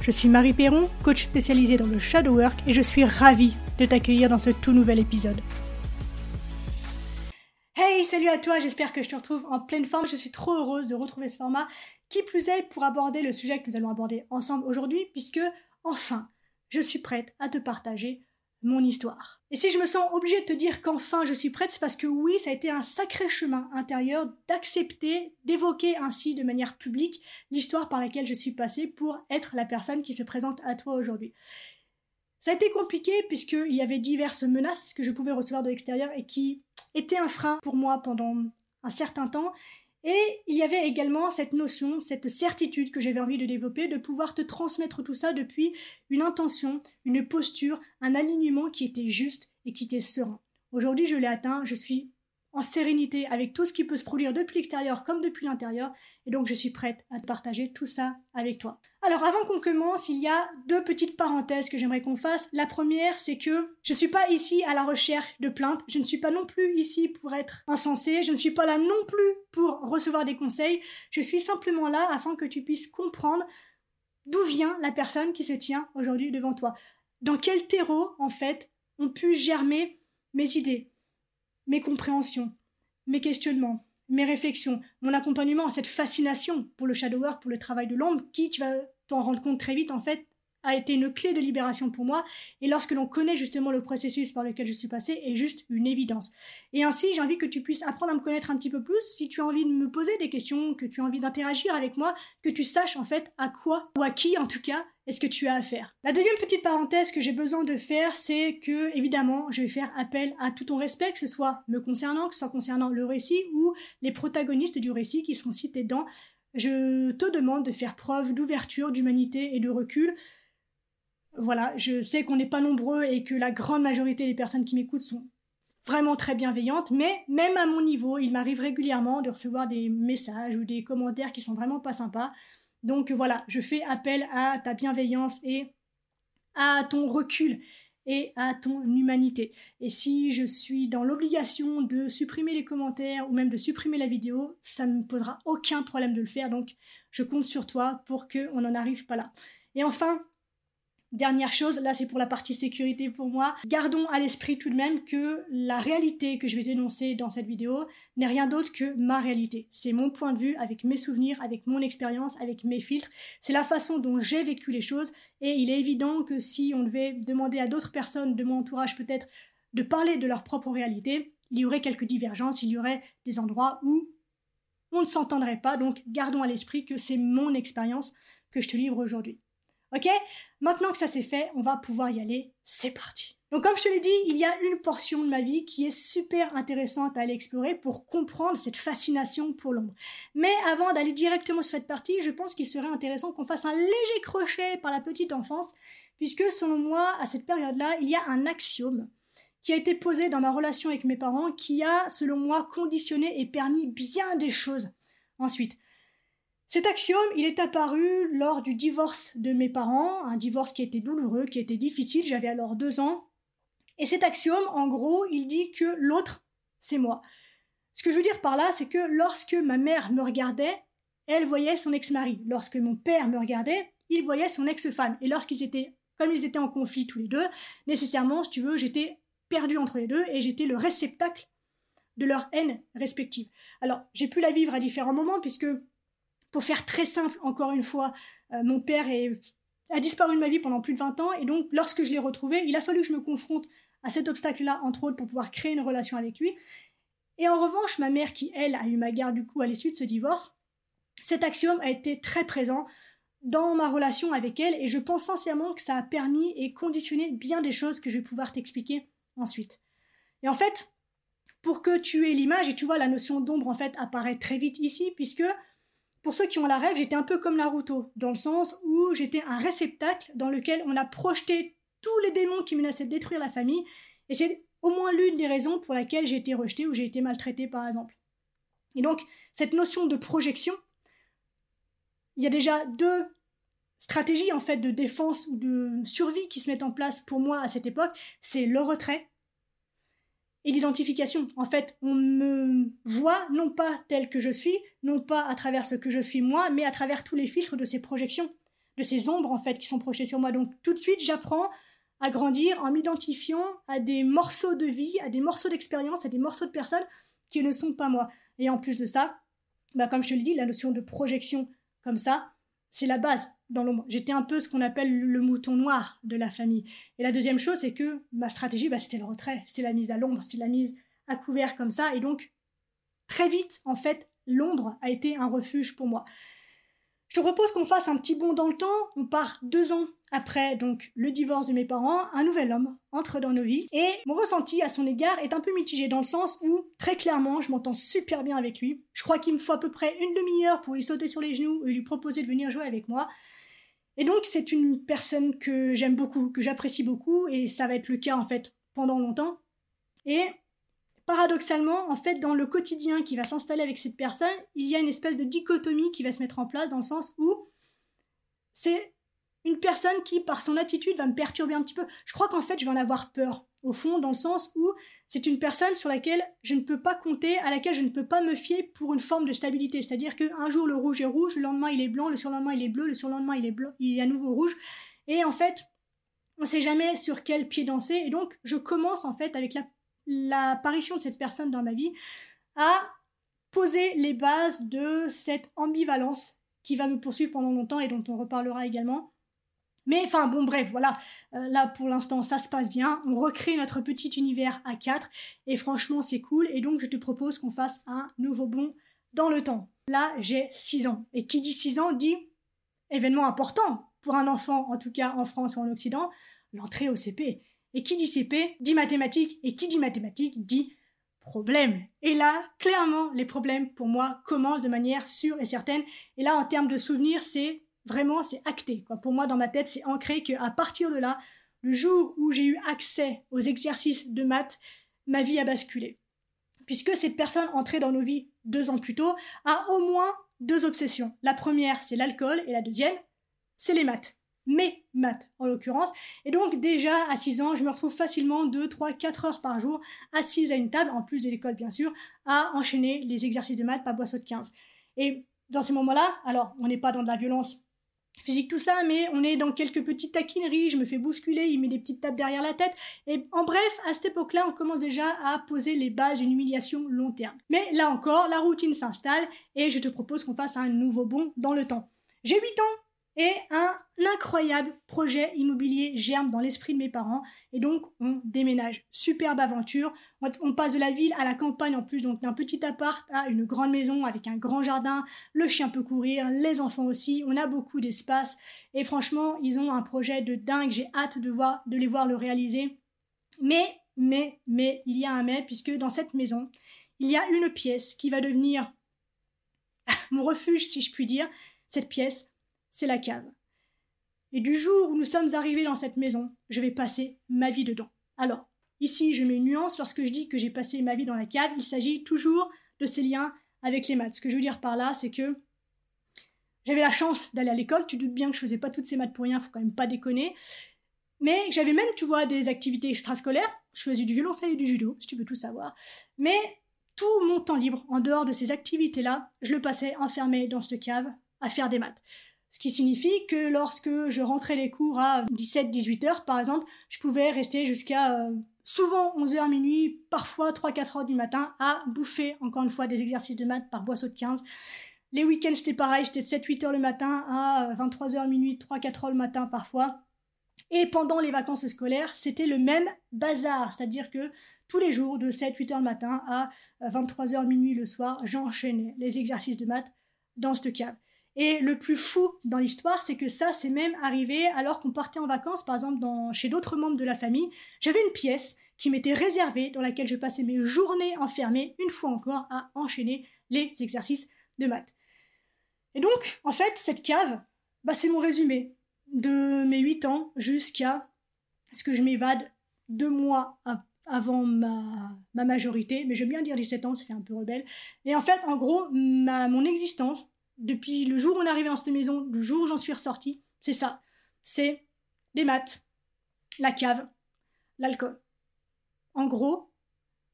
Je suis Marie Perron, coach spécialisée dans le shadow work et je suis ravie de t'accueillir dans ce tout nouvel épisode. Hey, salut à toi, j'espère que je te retrouve en pleine forme. Je suis trop heureuse de retrouver ce format, qui plus est pour aborder le sujet que nous allons aborder ensemble aujourd'hui, puisque enfin, je suis prête à te partager mon histoire. Et si je me sens obligée de te dire qu'enfin je suis prête, c'est parce que oui, ça a été un sacré chemin intérieur d'accepter, d'évoquer ainsi de manière publique l'histoire par laquelle je suis passée pour être la personne qui se présente à toi aujourd'hui. Ça a été compliqué puisqu'il y avait diverses menaces que je pouvais recevoir de l'extérieur et qui étaient un frein pour moi pendant un certain temps et il y avait également cette notion, cette certitude que j'avais envie de développer, de pouvoir te transmettre tout ça depuis une intention, une posture, un alignement qui était juste et qui était serein. Aujourd'hui, je l'ai atteint, je suis en sérénité avec tout ce qui peut se produire depuis l'extérieur comme depuis l'intérieur. Et donc je suis prête à partager tout ça avec toi. Alors avant qu'on commence, il y a deux petites parenthèses que j'aimerais qu'on fasse. La première, c'est que je suis pas ici à la recherche de plaintes. Je ne suis pas non plus ici pour être insensé. Je ne suis pas là non plus pour recevoir des conseils. Je suis simplement là afin que tu puisses comprendre d'où vient la personne qui se tient aujourd'hui devant toi. Dans quel terreau, en fait, ont pu germer mes idées, mes compréhensions, mes questionnements, mes réflexions, mon accompagnement, cette fascination pour le shadow work, pour le travail de l'ombre, qui, tu vas t'en rendre compte très vite, en fait, a été une clé de libération pour moi. Et lorsque l'on connaît justement le processus par lequel je suis passée, est juste une évidence. Et ainsi, j'ai envie que tu puisses apprendre à me connaître un petit peu plus. Si tu as envie de me poser des questions, que tu as envie d'interagir avec moi, que tu saches en fait à quoi, ou à qui en tout cas, est-ce que tu as à faire. La deuxième petite parenthèse que j'ai besoin de faire, c'est que, évidemment, je vais faire appel à tout ton respect, que ce soit me concernant, que ce soit concernant le récit ou les protagonistes du récit qui seront cités dans. Je te demande de faire preuve d'ouverture, d'humanité et de recul voilà, je sais qu'on n'est pas nombreux et que la grande majorité des personnes qui m'écoutent sont vraiment très bienveillantes, mais même à mon niveau, il m'arrive régulièrement de recevoir des messages ou des commentaires qui sont vraiment pas sympas. Donc voilà, je fais appel à ta bienveillance et à ton recul et à ton humanité. Et si je suis dans l'obligation de supprimer les commentaires ou même de supprimer la vidéo, ça ne me posera aucun problème de le faire. Donc je compte sur toi pour qu'on n'en arrive pas là. Et enfin, Dernière chose, là c'est pour la partie sécurité pour moi, gardons à l'esprit tout de même que la réalité que je vais dénoncer dans cette vidéo n'est rien d'autre que ma réalité. C'est mon point de vue avec mes souvenirs, avec mon expérience, avec mes filtres. C'est la façon dont j'ai vécu les choses et il est évident que si on devait demander à d'autres personnes de mon entourage peut-être de parler de leur propre réalité, il y aurait quelques divergences, il y aurait des endroits où on ne s'entendrait pas. Donc gardons à l'esprit que c'est mon expérience que je te livre aujourd'hui. Ok? Maintenant que ça c'est fait, on va pouvoir y aller. C'est parti. Donc comme je te l'ai dit, il y a une portion de ma vie qui est super intéressante à aller explorer pour comprendre cette fascination pour l'ombre. Mais avant d'aller directement sur cette partie, je pense qu'il serait intéressant qu'on fasse un léger crochet par la petite enfance, puisque selon moi, à cette période-là, il y a un axiome qui a été posé dans ma relation avec mes parents qui a, selon moi, conditionné et permis bien des choses. Ensuite, cet axiome, il est apparu lors du divorce de mes parents, un divorce qui était douloureux, qui était difficile, j'avais alors deux ans. Et cet axiome, en gros, il dit que l'autre, c'est moi. Ce que je veux dire par là, c'est que lorsque ma mère me regardait, elle voyait son ex-mari. Lorsque mon père me regardait, il voyait son ex-femme. Et lorsqu'ils étaient, comme ils étaient en conflit tous les deux, nécessairement, si tu veux, j'étais perdu entre les deux et j'étais le réceptacle de leur haine respective. Alors, j'ai pu la vivre à différents moments puisque pour faire très simple, encore une fois, euh, mon père a disparu de ma vie pendant plus de 20 ans, et donc lorsque je l'ai retrouvé, il a fallu que je me confronte à cet obstacle-là, entre autres, pour pouvoir créer une relation avec lui. Et en revanche, ma mère, qui elle a eu ma garde du coup à l'issue de ce divorce, cet axiome a été très présent dans ma relation avec elle, et je pense sincèrement que ça a permis et conditionné bien des choses que je vais pouvoir t'expliquer ensuite. Et en fait, pour que tu aies l'image, et tu vois, la notion d'ombre en fait apparaît très vite ici, puisque pour ceux qui ont la rêve, j'étais un peu comme Naruto, dans le sens où j'étais un réceptacle dans lequel on a projeté tous les démons qui menaçaient de détruire la famille. Et c'est au moins l'une des raisons pour laquelle j'ai été rejetée ou j'ai été maltraitée, par exemple. Et donc, cette notion de projection, il y a déjà deux stratégies en fait de défense ou de survie qui se mettent en place pour moi à cette époque, c'est le retrait et l'identification. En fait, on me voit non pas tel que je suis, non pas à travers ce que je suis moi, mais à travers tous les filtres de ces projections, de ces ombres en fait qui sont projetées sur moi. Donc tout de suite, j'apprends à grandir en m'identifiant à des morceaux de vie, à des morceaux d'expérience, à des morceaux de personnes qui ne sont pas moi. Et en plus de ça, bah comme je te le dis, la notion de projection comme ça, c'est la base dans l'ombre. J'étais un peu ce qu'on appelle le mouton noir de la famille. Et la deuxième chose, c'est que ma stratégie, bah, c'était le retrait, c'était la mise à l'ombre, c'était la mise à couvert comme ça. Et donc, très vite, en fait, l'ombre a été un refuge pour moi. Je te propose qu'on fasse un petit bond dans le temps. On part deux ans après donc le divorce de mes parents. Un nouvel homme entre dans nos vies. Et mon ressenti à son égard est un peu mitigé dans le sens où, très clairement, je m'entends super bien avec lui. Je crois qu'il me faut à peu près une demi-heure pour lui sauter sur les genoux et lui proposer de venir jouer avec moi. Et donc, c'est une personne que j'aime beaucoup, que j'apprécie beaucoup, et ça va être le cas en fait pendant longtemps. Et paradoxalement, en fait, dans le quotidien qui va s'installer avec cette personne, il y a une espèce de dichotomie qui va se mettre en place dans le sens où c'est une personne qui, par son attitude, va me perturber un petit peu. Je crois qu'en fait, je vais en avoir peur, au fond, dans le sens où c'est une personne sur laquelle je ne peux pas compter, à laquelle je ne peux pas me fier pour une forme de stabilité. C'est-à-dire qu'un jour, le rouge est rouge, le lendemain, il est blanc, le surlendemain, il est bleu, le surlendemain, il est blanc, il est à nouveau rouge. Et en fait, on ne sait jamais sur quel pied danser. Et donc, je commence, en fait, avec la l'apparition de cette personne dans ma vie a posé les bases de cette ambivalence qui va me poursuivre pendant longtemps et dont on reparlera également. Mais enfin bon bref, voilà, euh, là pour l'instant ça se passe bien, on recrée notre petit univers à 4 et franchement c'est cool et donc je te propose qu'on fasse un nouveau bond dans le temps. Là j'ai 6 ans et qui dit 6 ans dit événement important pour un enfant en tout cas en France ou en Occident, l'entrée au CP. Et qui dit CP dit mathématiques, et qui dit mathématiques dit problème. Et là, clairement, les problèmes pour moi commencent de manière sûre et certaine. Et là, en termes de souvenirs, c'est vraiment, c'est acté. Pour moi, dans ma tête, c'est ancré qu'à partir de là, le jour où j'ai eu accès aux exercices de maths, ma vie a basculé. Puisque cette personne entrée dans nos vies deux ans plus tôt a au moins deux obsessions. La première, c'est l'alcool, et la deuxième, c'est les maths mes maths en l'occurrence. Et donc déjà à 6 ans, je me retrouve facilement 2, 3, 4 heures par jour assise à une table, en plus de l'école bien sûr, à enchaîner les exercices de maths par boisseau de 15. Et dans ces moments-là, alors on n'est pas dans de la violence physique tout ça, mais on est dans quelques petites taquineries, je me fais bousculer, il met des petites tapes derrière la tête, et en bref, à cette époque-là, on commence déjà à poser les bases d'une humiliation long terme. Mais là encore, la routine s'installe, et je te propose qu'on fasse un nouveau bond dans le temps. J'ai 8 ans, et un incroyable projet immobilier germe dans l'esprit de mes parents et donc on déménage. Superbe aventure. On passe de la ville à la campagne en plus, donc d'un petit appart à une grande maison avec un grand jardin. Le chien peut courir, les enfants aussi. On a beaucoup d'espace et franchement, ils ont un projet de dingue. J'ai hâte de voir, de les voir le réaliser. Mais, mais, mais, il y a un mais puisque dans cette maison, il y a une pièce qui va devenir mon refuge, si je puis dire. Cette pièce, c'est la cave. Et du jour où nous sommes arrivés dans cette maison, je vais passer ma vie dedans. Alors, ici, je mets une nuance lorsque je dis que j'ai passé ma vie dans la cave, il s'agit toujours de ces liens avec les maths. Ce que je veux dire par là, c'est que j'avais la chance d'aller à l'école, tu doutes bien que je faisais pas toutes ces maths pour rien, faut quand même pas déconner. Mais j'avais même, tu vois, des activités extrascolaires. Je faisais du violoncelle et du judo, si tu veux tout savoir. Mais tout mon temps libre, en dehors de ces activités-là, je le passais enfermé dans cette cave à faire des maths. Ce qui signifie que lorsque je rentrais les cours à 17-18 heures, par exemple, je pouvais rester jusqu'à euh, souvent 11h minuit, parfois 3-4 heures du matin, à bouffer, encore une fois, des exercices de maths par boisseau de 15. Les week-ends, c'était pareil, c'était de 7-8 heures le matin à 23h minuit, 3-4 heures le matin parfois. Et pendant les vacances scolaires, c'était le même bazar, c'est-à-dire que tous les jours, de 7-8 heures le matin à 23h minuit le soir, j'enchaînais les exercices de maths dans cette cave. Et le plus fou dans l'histoire, c'est que ça, c'est même arrivé alors qu'on partait en vacances, par exemple, chez d'autres membres de la famille. J'avais une pièce qui m'était réservée, dans laquelle je passais mes journées enfermées, une fois encore, à enchaîner les exercices de maths. Et donc, en fait, cette cave, bah, c'est mon résumé de mes 8 ans jusqu'à ce que je m'évade deux mois avant ma, ma majorité, mais j'aime bien dire 17 ans, ça fait un peu rebelle. Et en fait, en gros, ma, mon existence, depuis le jour où on est arrivé dans cette maison, le jour où j'en suis ressortie, c'est ça. C'est les maths, la cave, l'alcool. En gros,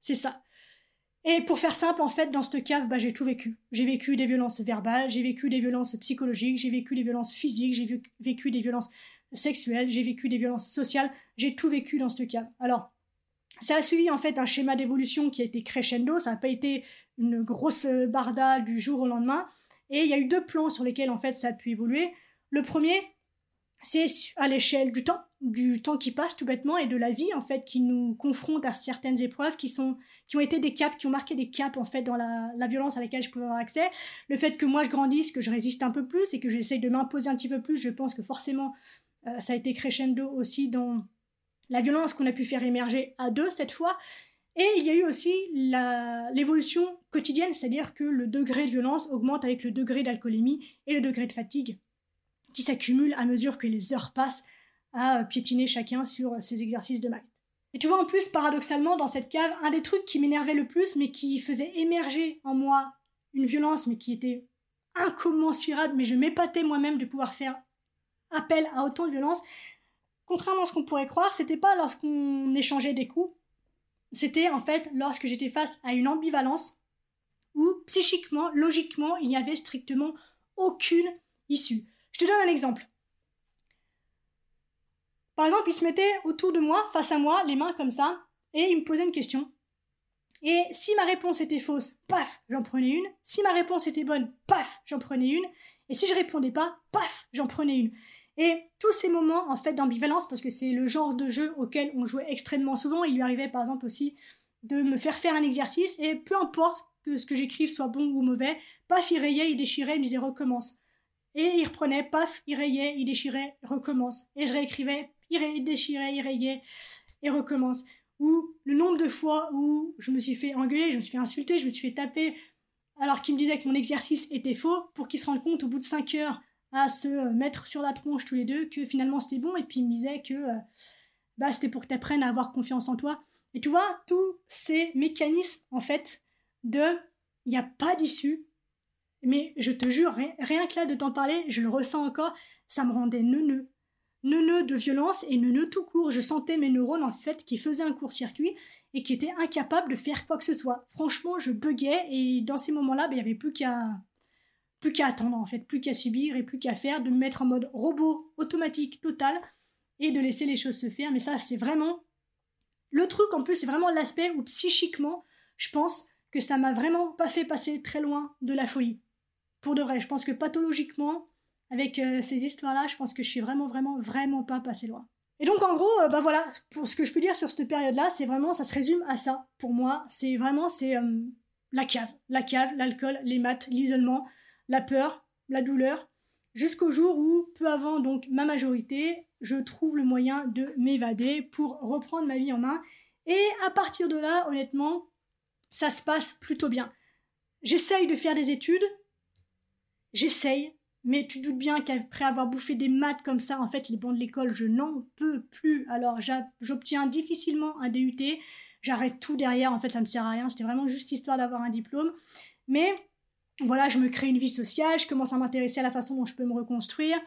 c'est ça. Et pour faire simple, en fait, dans cette cave, bah, j'ai tout vécu. J'ai vécu des violences verbales, j'ai vécu des violences psychologiques, j'ai vécu des violences physiques, j'ai vécu des violences sexuelles, j'ai vécu des violences sociales, j'ai tout vécu dans cette cave. Alors, ça a suivi en fait un schéma d'évolution qui a été crescendo, ça n'a pas été une grosse barda du jour au lendemain, et il y a eu deux plans sur lesquels en fait ça a pu évoluer. Le premier, c'est à l'échelle du temps, du temps qui passe tout bêtement et de la vie en fait qui nous confronte à certaines épreuves qui sont qui ont été des caps qui ont marqué des caps en fait dans la, violence à laquelle je pouvais avoir accès le fait que moi je grandisse que je résiste un peu plus et que j'essaye de m'imposer un petit peu plus je pense que forcément euh, ça a été crescendo aussi dans la violence qu'on a pu faire émerger à deux cette fois et il y a eu aussi l'évolution quotidienne c'est-à-dire que le degré de violence augmente avec le degré d'alcoolémie et le degré de fatigue qui s'accumulent à mesure que les heures passent à piétiner chacun sur ces exercices de maths. Et tu vois, en plus, paradoxalement, dans cette cave, un des trucs qui m'énervait le plus, mais qui faisait émerger en moi une violence, mais qui était incommensurable, mais je m'épatais moi-même de pouvoir faire appel à autant de violence. Contrairement à ce qu'on pourrait croire, c'était pas lorsqu'on échangeait des coups, c'était en fait lorsque j'étais face à une ambivalence où psychiquement, logiquement, il n'y avait strictement aucune issue. Je te donne un exemple. Par exemple, il se mettait autour de moi, face à moi, les mains comme ça, et il me posait une question. Et si ma réponse était fausse, paf, j'en prenais une. Si ma réponse était bonne, paf, j'en prenais une. Et si je répondais pas, paf, j'en prenais une. Et tous ces moments, en fait, d'ambivalence, parce que c'est le genre de jeu auquel on jouait extrêmement souvent, il lui arrivait par exemple aussi de me faire faire un exercice, et peu importe que ce que j'écrive soit bon ou mauvais, paf, il rayait, il déchirait, il me disait recommence. Et il reprenait, paf, il rayait, il déchirait, recommence. Et je réécrivais, il déchirait, il rayait, et recommence. Ou le nombre de fois où je me suis fait engueuler, je me suis fait insulter, je me suis fait taper, alors qu'il me disait que mon exercice était faux, pour qu'il se rende compte au bout de 5 heures à se mettre sur la tronche tous les deux que finalement c'était bon, et puis il me disait que euh, bah, c'était pour que tu apprennes à avoir confiance en toi. Et tu vois, tous ces mécanismes, en fait, de il n'y a pas d'issue, mais je te jure, rien, que là de t'en parler, je le ressens encore, ça me rendait neuneux. Neuneux de violence et neuneux tout court. Je sentais mes neurones en fait qui faisaient un court-circuit et qui étaient incapables de faire quoi que ce soit. Franchement, je buguais et dans ces moments-là, ben, il n'y avait plus qu'à plus qu'à attendre en fait, plus qu'à subir et plus qu'à faire, de me mettre en mode robot automatique total et de laisser les choses se faire. Mais ça, c'est vraiment le truc en plus, c'est vraiment l'aspect où psychiquement, je pense que ça m'a vraiment pas fait passer très loin de la folie pour de vrai. Je pense que pathologiquement, avec euh, ces histoires-là, je pense que je suis vraiment, vraiment, vraiment pas passé loin. Et donc en gros, euh, bah voilà, pour ce que je peux dire sur cette période-là, c'est vraiment, ça se résume à ça. Pour moi, c'est vraiment, c'est euh, la cave, la cave, l'alcool, les maths, l'isolement, la peur, la douleur, jusqu'au jour où, peu avant donc ma majorité, je trouve le moyen de m'évader pour reprendre ma vie en main. Et à partir de là, honnêtement, ça se passe plutôt bien. J'essaye de faire des études, J'essaye, mais tu doutes bien qu'après avoir bouffé des maths comme ça, en fait, les bancs de l'école, je n'en peux plus. Alors, j'obtiens difficilement un DUT. J'arrête tout derrière. En fait, ça me sert à rien. C'était vraiment juste histoire d'avoir un diplôme. Mais voilà, je me crée une vie sociale. Je commence à m'intéresser à la façon dont je peux me reconstruire.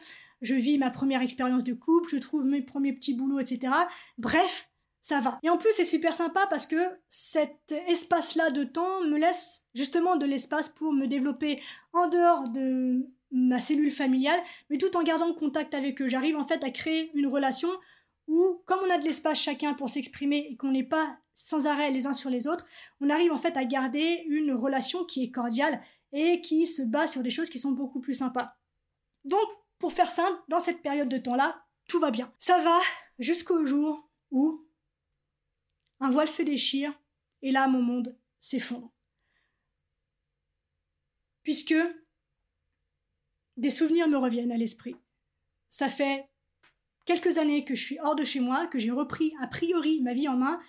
Je vis ma première expérience de couple. Je trouve mes premiers petits boulots, etc. Bref, ça va. Et en plus, c'est super sympa parce que cet espace-là de temps me laisse justement de l'espace pour me développer en dehors de ma cellule familiale, mais tout en gardant contact avec eux. J'arrive en fait à créer une relation où, comme on a de l'espace chacun pour s'exprimer et qu'on n'est pas sans arrêt les uns sur les autres, on arrive en fait à garder une relation qui est cordiale et qui se base sur des choses qui sont beaucoup plus sympas. Donc, pour faire simple, dans cette période de temps-là, tout va bien. Ça va jusqu'au jour où un voile se déchire, et là mon monde s'effondre. Puisque des souvenirs me reviennent à l'esprit. Ça fait quelques années que je suis hors de chez moi, que j'ai repris a priori ma vie en main,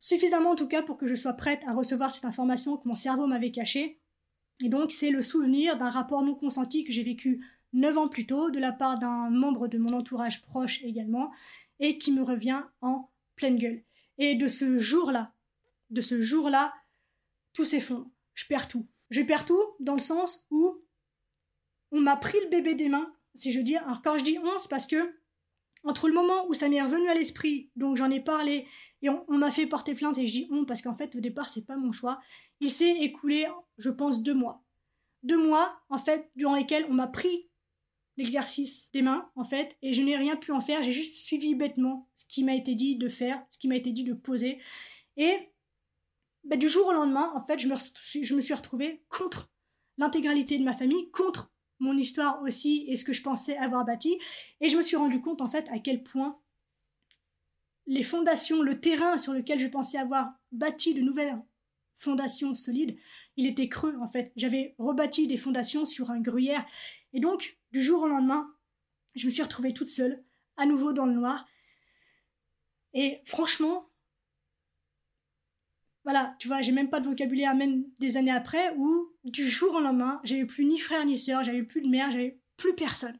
suffisamment en tout cas pour que je sois prête à recevoir cette information que mon cerveau m'avait cachée. Et donc c'est le souvenir d'un rapport non consenti que j'ai vécu neuf ans plus tôt de la part d'un membre de mon entourage proche également, et qui me revient en pleine gueule. Et de ce jour-là, de ce jour-là, tout s'effondre. Je perds tout. Je perds tout dans le sens où on m'a pris le bébé des mains, si je dis. Alors quand je dis on, c'est parce que entre le moment où ça m'est revenu à l'esprit, donc j'en ai parlé, et on, m'a fait porter plainte, et je dis on parce qu'en fait au départ c'est pas mon choix, il s'est écoulé, je pense, deux mois. Deux mois, en fait, durant lesquels on m'a pris l'exercice des mains, en fait, et je n'ai rien pu en faire, j'ai juste suivi bêtement ce qui m'a été dit de faire, ce qui m'a été dit de poser. Et bah, du jour au lendemain, en fait, je me, je me suis retrouvée contre l'intégralité de ma famille, contre mon histoire aussi et ce que je pensais avoir bâti. Et je me suis rendu compte, en fait, à quel point les fondations, le terrain sur lequel je pensais avoir bâti de nouvelles fondations solides, il était creux, en fait. J'avais rebâti des fondations sur un gruyère. Et donc, du jour au lendemain, je me suis retrouvée toute seule, à nouveau dans le noir. Et franchement, voilà, tu vois, j'ai même pas de vocabulaire, même des années après, où du jour au lendemain, j'avais plus ni frère ni sœur, j'avais plus de mère, j'avais plus personne.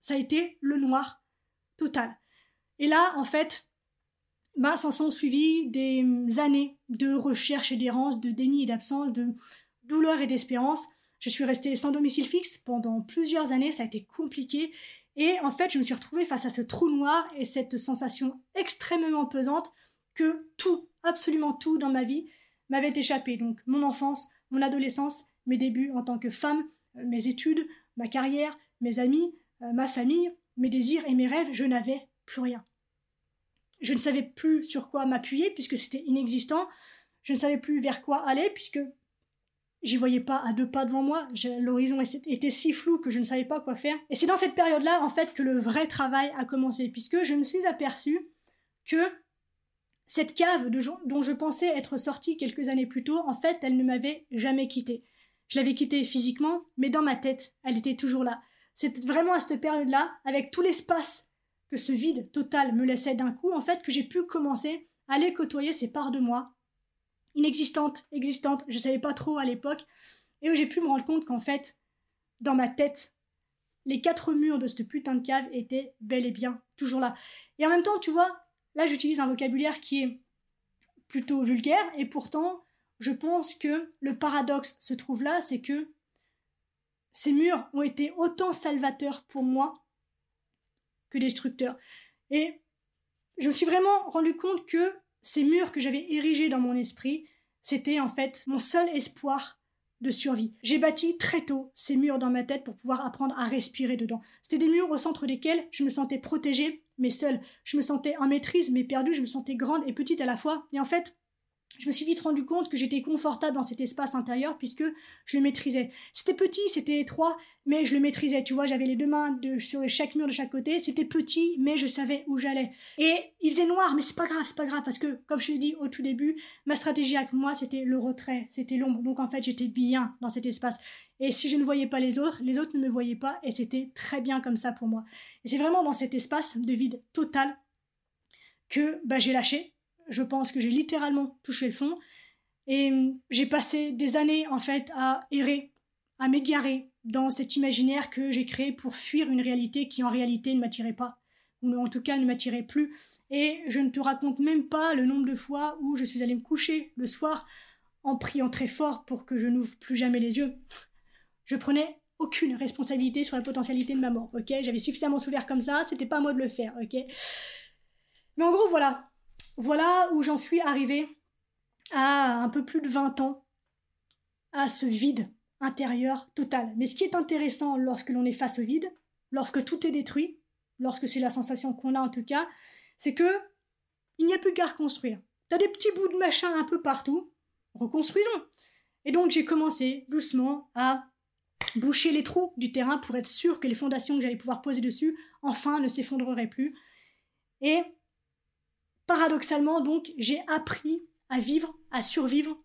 Ça a été le noir total. Et là, en fait, bah, s'en sont suivies des années de recherche et d'errance, de déni et d'absence, de douleur et d'espérance. Je suis restée sans domicile fixe pendant plusieurs années, ça a été compliqué. Et en fait, je me suis retrouvée face à ce trou noir et cette sensation extrêmement pesante que tout, absolument tout dans ma vie m'avait échappé. Donc mon enfance, mon adolescence, mes débuts en tant que femme, euh, mes études, ma carrière, mes amis, euh, ma famille, mes désirs et mes rêves, je n'avais plus rien. Je ne savais plus sur quoi m'appuyer puisque c'était inexistant. Je ne savais plus vers quoi aller puisque j'y voyais pas à deux pas devant moi. L'horizon était si flou que je ne savais pas quoi faire. Et c'est dans cette période-là, en fait, que le vrai travail a commencé puisque je me suis aperçue que cette cave dont je pensais être sortie quelques années plus tôt, en fait, elle ne m'avait jamais quittée. Je l'avais quittée physiquement, mais dans ma tête, elle était toujours là. C'était vraiment à cette période-là, avec tout l'espace que ce vide total me laissait d'un coup, en fait, que j'ai pu commencer à aller côtoyer ces parts de moi, inexistantes, existantes, je savais pas trop à l'époque, et où j'ai pu me rendre compte qu'en fait, dans ma tête, les quatre murs de cette putain de cave étaient bel et bien toujours là. Et en même temps, tu vois, Là, j'utilise un vocabulaire qui est plutôt vulgaire, et pourtant, je pense que le paradoxe se trouve là, c'est que ces murs ont été autant salvateurs pour moi que destructeurs. Et je me suis vraiment rendu compte que ces murs que j'avais érigés dans mon esprit, c'était en fait mon seul espoir de survie. J'ai bâti très tôt ces murs dans ma tête pour pouvoir apprendre à respirer dedans. C'était des murs au centre desquels je me sentais protégée, mais seule. Je me sentais en maîtrise, mais perdue, je me sentais grande et petite à la fois. Et en fait, je me suis vite rendu compte que j'étais confortable dans cet espace intérieur puisque je le maîtrisais. C'était petit, c'était étroit, mais je le maîtrisais. Tu vois, j'avais les deux mains de, sur chaque mur de chaque côté. C'était petit, mais je savais où j'allais. Et il faisait noir, mais c'est pas grave, c'est pas grave parce que, comme je l'ai dit au tout début, ma stratégie avec moi, c'était le retrait, c'était l'ombre. Donc en fait, j'étais bien dans cet espace. Et si je ne voyais pas les autres, les autres ne me voyaient pas et c'était très bien comme ça pour moi. Et c'est vraiment dans cet espace de vide total que bah, j'ai lâché, je pense que j'ai littéralement touché le fond. Et hum, j'ai passé des années, en fait, à errer, à m'égarer dans cet imaginaire que j'ai créé pour fuir une réalité qui, en réalité, ne m'attirait pas. Ou en tout cas, ne m'attirait plus. Et je ne te raconte même pas le nombre de fois où je suis allée me coucher le soir en priant très fort pour que je n'ouvre plus jamais les yeux. Je prenais aucune responsabilité sur la potentialité de ma mort, ok? J'avais suffisamment souffert comme ça, c'était pas à moi de le faire, ok? Mais en gros, voilà, voilà où j'en suis arrivée à un peu plus de 20 ans, à ce vide intérieur total. Mais ce qui est intéressant lorsque l'on est face au vide, lorsque tout est détruit, lorsque c'est la sensation qu'on a en tout cas, c'est que il n'y a plus qu'à reconstruire. T'as des petits bouts de machin un peu partout, reconstruisons. Et donc j'ai commencé doucement à boucher les trous du terrain pour être sûr que les fondations que j'allais pouvoir poser dessus, enfin, ne s'effondreraient plus. Et Paradoxalement, donc, j'ai appris à vivre, à survivre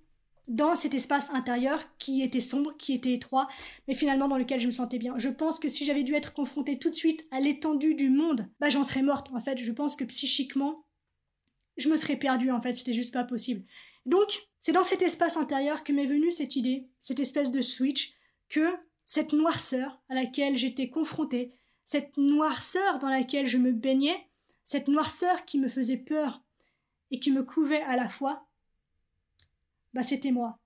dans cet espace intérieur qui était sombre, qui était étroit, mais finalement dans lequel je me sentais bien. Je pense que si j'avais dû être confrontée tout de suite à l'étendue du monde, bah j'en serais morte. En fait, je pense que psychiquement, je me serais perdue. En fait, c'était juste pas possible. Donc, c'est dans cet espace intérieur que m'est venue cette idée, cette espèce de switch, que cette noirceur à laquelle j'étais confrontée, cette noirceur dans laquelle je me baignais, cette noirceur qui me faisait peur et qui me couvait à la fois, bah c'était moi.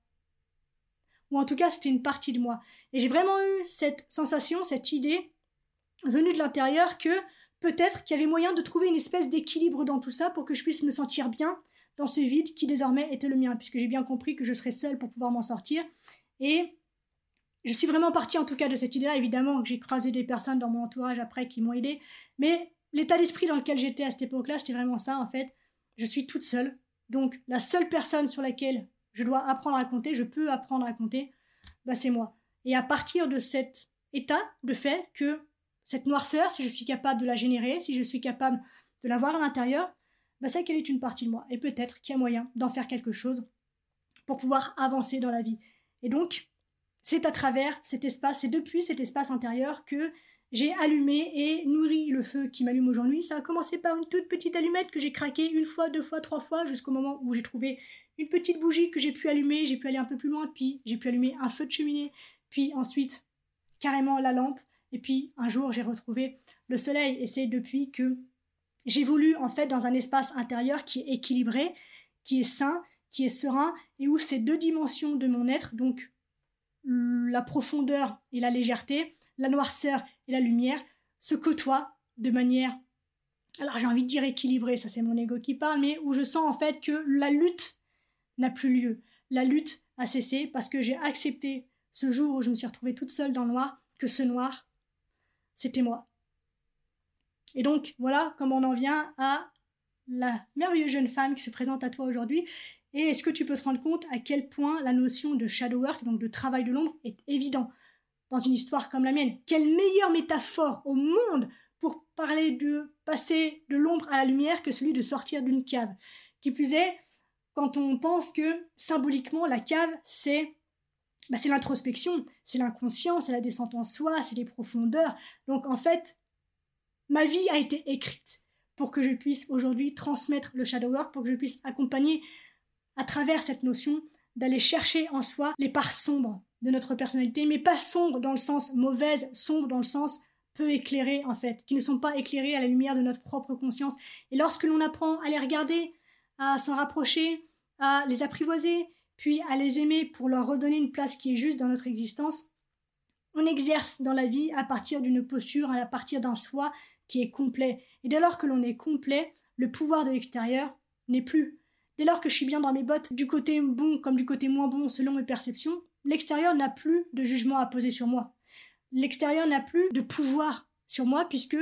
Ou en tout cas, c'était une partie de moi. Et j'ai vraiment eu cette sensation, cette idée, venue de l'intérieur, que peut-être qu'il y avait moyen de trouver une espèce d'équilibre dans tout ça pour que je puisse me sentir bien dans ce vide qui désormais était le mien, puisque j'ai bien compris que je serais seule pour pouvoir m'en sortir. Et je suis vraiment partie en tout cas de cette idée-là. Évidemment que j'ai croisé des personnes dans mon entourage après qui m'ont aidé, mais l'état d'esprit dans lequel j'étais à cette époque-là, c'était vraiment ça en fait. Je suis toute seule. Donc la seule personne sur laquelle je dois apprendre à compter, je peux apprendre à compter, bah c'est moi. Et à partir de cet état de fait que cette noirceur, si je suis capable de la générer, si je suis capable de la voir à l'intérieur, bah c'est qu'elle est une partie de moi. Et peut-être qu'il y a moyen d'en faire quelque chose pour pouvoir avancer dans la vie. Et donc, c'est à travers cet espace, c'est depuis cet espace intérieur que j'ai allumé et nourri le feu qui m'allume aujourd'hui. Ça a commencé par une toute petite allumette que j'ai craquée une fois, deux fois, trois fois, jusqu'au moment où j'ai trouvé une petite bougie que j'ai pu allumer, j'ai pu aller un peu plus loin, puis j'ai pu allumer un feu de cheminée, puis ensuite carrément la lampe, et puis un jour j'ai retrouvé le soleil, et c'est depuis que j'évolue en fait dans un espace intérieur qui est équilibré, qui est sain, qui est serein, et où ces deux dimensions de mon être, donc la profondeur et la légèreté, la noirceur et la lumière, se côtoient de manière, alors j'ai envie de dire équilibrée, ça c'est mon ego qui parle, mais où je sens en fait que la lutte n'a plus lieu. La lutte a cessé parce que j'ai accepté ce jour où je me suis retrouvée toute seule dans le noir, que ce noir, c'était moi. Et donc, voilà comment on en vient à la merveilleuse jeune femme qui se présente à toi aujourd'hui et est-ce que tu peux te rendre compte à quel point la notion de shadow work, donc de travail de l'ombre, est évident? Dans une histoire comme la mienne Quelle meilleure métaphore au monde pour parler de passer de l'ombre à la lumière que celui de sortir d'une cave Qui plus est, quand on pense que symboliquement la cave c'est bah, c'est l'introspection, c'est l'inconscient, c'est la descente en soi, c'est les profondeurs. Donc en fait, ma vie a été écrite pour que je puisse aujourd'hui transmettre le shadow work, pour que je puisse accompagner à travers cette notion d'aller chercher en soi les parts sombres de notre personnalité, mais pas sombres dans le sens mauvaise, sombres dans le sens peu éclairées en fait, qui ne sont pas éclairées à la lumière de notre propre conscience. Et lorsque l'on apprend à les regarder, à s'en rapprocher, à les apprivoiser, puis à les aimer pour leur redonner une place qui est juste dans notre existence, on exerce dans la vie à partir d'une posture, à partir d'un soi qui est complet. Et dès lors que l'on est complet, le pouvoir de l'extérieur n'est plus Dès lors que je suis bien dans mes bottes, du côté bon comme du côté moins bon selon mes perceptions, l'extérieur n'a plus de jugement à poser sur moi. L'extérieur n'a plus de pouvoir sur moi puisque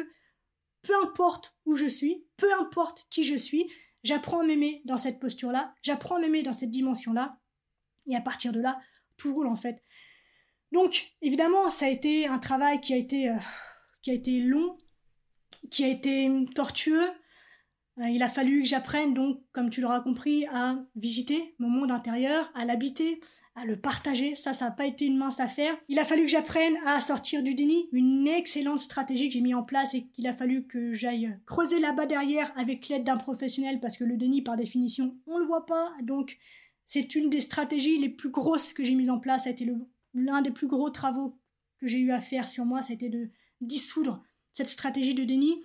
peu importe où je suis, peu importe qui je suis, j'apprends à m'aimer dans cette posture-là, j'apprends à m'aimer dans cette dimension-là, et à partir de là, tout roule en fait. Donc, évidemment, ça a été un travail qui a été, euh, qui a été long, qui a été tortueux, il a fallu que j'apprenne donc, comme tu l'auras compris, à visiter mon monde intérieur, à l'habiter, à le partager. Ça, ça n'a pas été une mince affaire. Il a fallu que j'apprenne à sortir du déni. Une excellente stratégie que j'ai mis en place et qu'il a fallu que j'aille creuser là-bas derrière avec l'aide d'un professionnel parce que le déni, par définition, on le voit pas. Donc, c'est une des stratégies les plus grosses que j'ai mises en place. Ça a été l'un des plus gros travaux que j'ai eu à faire sur moi. Ça a été de dissoudre cette stratégie de déni.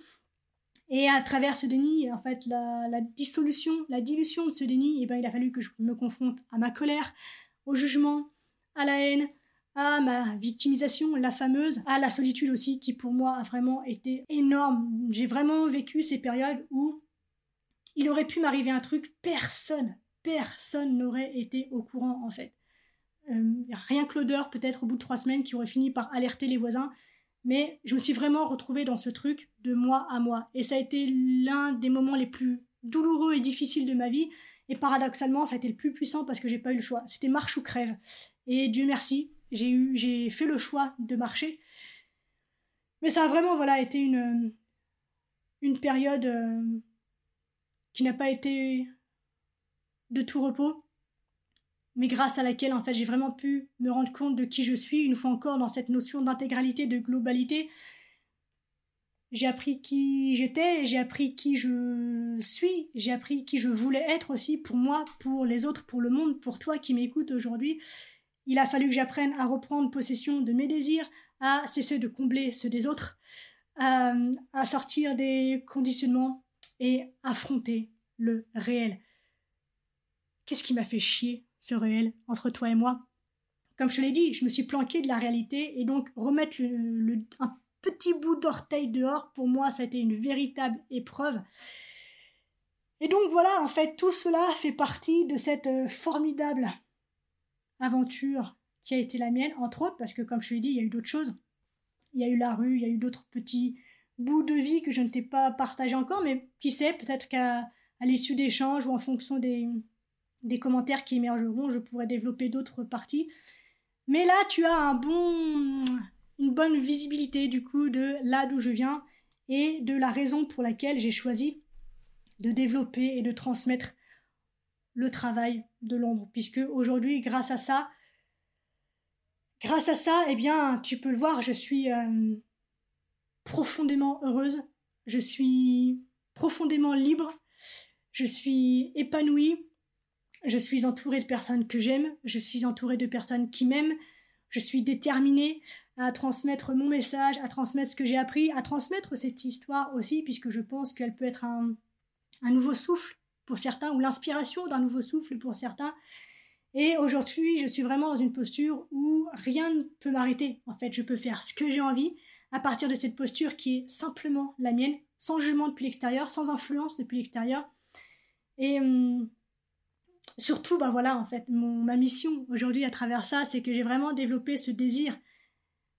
Et à travers ce déni, en fait, la, dissolution, la dilution de ce déni, eh ben, il a fallu que je me confronte à ma colère, au jugement, à la haine, à ma victimisation, la fameuse, à la solitude aussi, qui pour moi a vraiment été énorme. J'ai vraiment vécu ces périodes où il aurait pu m'arriver un truc, personne, personne n'aurait été au courant en fait. Euh, rien que l'odeur, peut-être au bout de trois semaines, qui aurait fini par alerter les voisins mais je me suis vraiment retrouvée dans ce truc de moi à moi. Et ça a été l'un des moments les plus douloureux et difficiles de ma vie. Et paradoxalement, ça a été le plus puissant parce que j'ai pas eu le choix. C'était marche ou crève. Et Dieu merci, j'ai fait le choix de marcher. Mais ça a vraiment, voilà, été une, une période euh, qui n'a pas été de tout repos mais grâce à laquelle en fait j'ai vraiment pu me rendre compte de qui je suis une fois encore dans cette notion d'intégralité, de globalité. J'ai appris qui j'étais, j'ai appris qui je suis, j'ai appris qui je voulais être aussi pour moi, pour les autres, pour le monde, pour toi qui m'écoutes aujourd'hui. Il a fallu que j'apprenne à reprendre possession de mes désirs, à cesser de combler ceux des autres, à, à sortir des conditionnements et affronter le réel. Qu'est-ce qui m'a fait chier, ce réel, entre toi et moi Comme je te l'ai dit, je me suis planqué de la réalité et donc remettre un petit bout d'orteil dehors, pour moi, ça a été une véritable épreuve. Et donc voilà, en fait, tout cela fait partie de cette euh, formidable aventure qui a été la mienne, entre autres, parce que comme je te l'ai dit, il y a eu d'autres choses. Il y a eu la rue, il y a eu d'autres petits bouts de vie que je ne t'ai pas partagé encore, mais qui sait, peut-être qu'à l'issue d'échanges ou en fonction des, des commentaires qui émergeront, je pourrais développer d'autres parties. Mais là, tu as une bonne visibilité du coup de là d'où je viens et de la raison pour laquelle j'ai choisi de développer et de transmettre le travail de l'ombre. Puisque aujourd'hui, grâce à ça, grâce à ça, eh bien, tu peux le voir, je suis euh, profondément heureuse, je suis profondément libre, je suis épanouie, je suis entourée de personnes que j'aime, je suis entourée de personnes qui m'aiment, je suis déterminée à transmettre mon message, à transmettre ce que j'ai appris, à transmettre cette histoire aussi, puisque je pense qu'elle peut être un, nouveau souffle pour certains, ou l'inspiration d'un nouveau souffle pour certains. Et aujourd'hui, je suis vraiment dans une posture où rien ne peut m'arrêter. En fait, je peux faire ce que j'ai envie à partir de cette posture qui est simplement la mienne, sans jugement depuis l'extérieur, sans influence depuis l'extérieur. Et hum, surtout, bah voilà, en fait, mon, ma mission aujourd'hui à travers ça, c'est que j'ai vraiment développé ce désir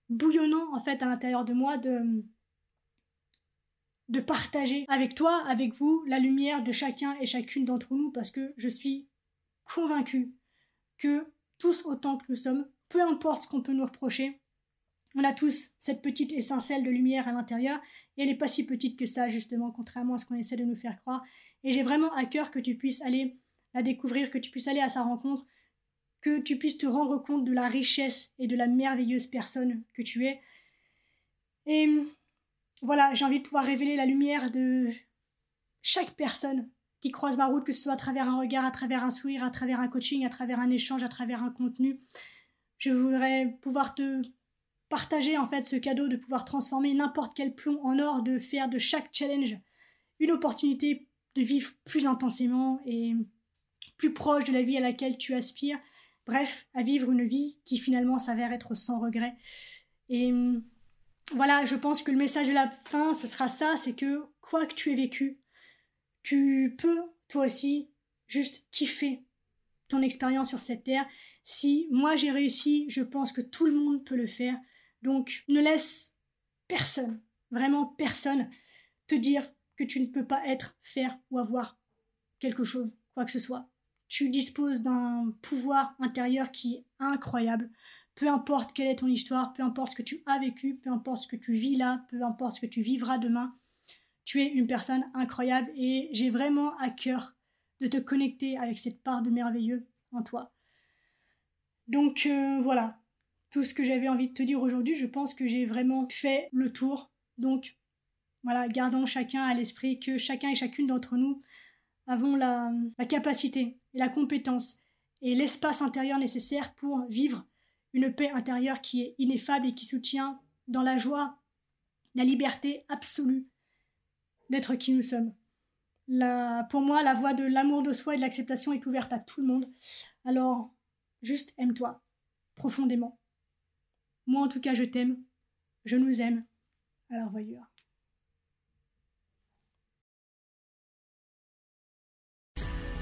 bouillonnant en fait à l'intérieur de moi de de partager avec toi, avec vous, la lumière de chacun et chacune d'entre nous, parce que je suis convaincue que tous autant que nous sommes, peu importe ce qu'on peut nous reprocher, on a tous cette petite étincelle de lumière à l'intérieur, et elle n'est pas si petite que ça, justement, contrairement à ce qu'on essaie de nous faire croire. Et j'ai vraiment à cœur que tu puisses aller la découvrir, que tu puisses aller à sa rencontre, que tu puisses te rendre compte de la richesse et de la merveilleuse personne que tu es. Et voilà, j'ai envie de pouvoir révéler la lumière de chaque personne qui croise ma route, que ce soit à travers un regard, à travers un sourire, à travers un coaching, à travers un échange, à travers un contenu. Je voudrais pouvoir te partager en fait ce cadeau de pouvoir transformer n'importe quel plomb en or, de faire de chaque challenge une opportunité de vivre plus intensément et plus proche de la vie à laquelle tu aspires. Bref, à vivre une vie qui finalement s'avère être sans regret. Et voilà, je pense que le message de la fin, ce sera ça, c'est que quoi que tu aies vécu, tu peux, toi aussi, juste kiffer ton expérience sur cette terre. Si moi j'ai réussi, je pense que tout le monde peut le faire. Donc ne laisse personne, vraiment personne, te dire que tu ne peux pas être, faire ou avoir quelque chose, quoi que ce soit. Tu disposes d'un pouvoir intérieur qui est incroyable peu importe quelle est ton histoire, peu importe ce que tu as vécu, peu importe ce que tu vis là, peu importe ce que tu vivras demain, tu es une personne incroyable et j'ai vraiment à cœur de te connecter avec cette part de merveilleux en toi. Donc euh, voilà, tout ce que j'avais envie de te dire aujourd'hui, je pense que j'ai vraiment fait le tour. Donc voilà, gardons chacun à l'esprit que chacun et chacune d'entre nous avons la, la capacité et la compétence et l'espace intérieur nécessaire pour vivre une paix intérieure qui est ineffable et qui soutient dans la joie la liberté absolue d'être qui nous sommes. pour moi, la voie de l'amour de soi et de l'acceptation est ouverte à tout le monde. Alors, juste aime-toi, profondément. Moi, en tout cas, je t'aime, je nous aime. Alors, voyeur.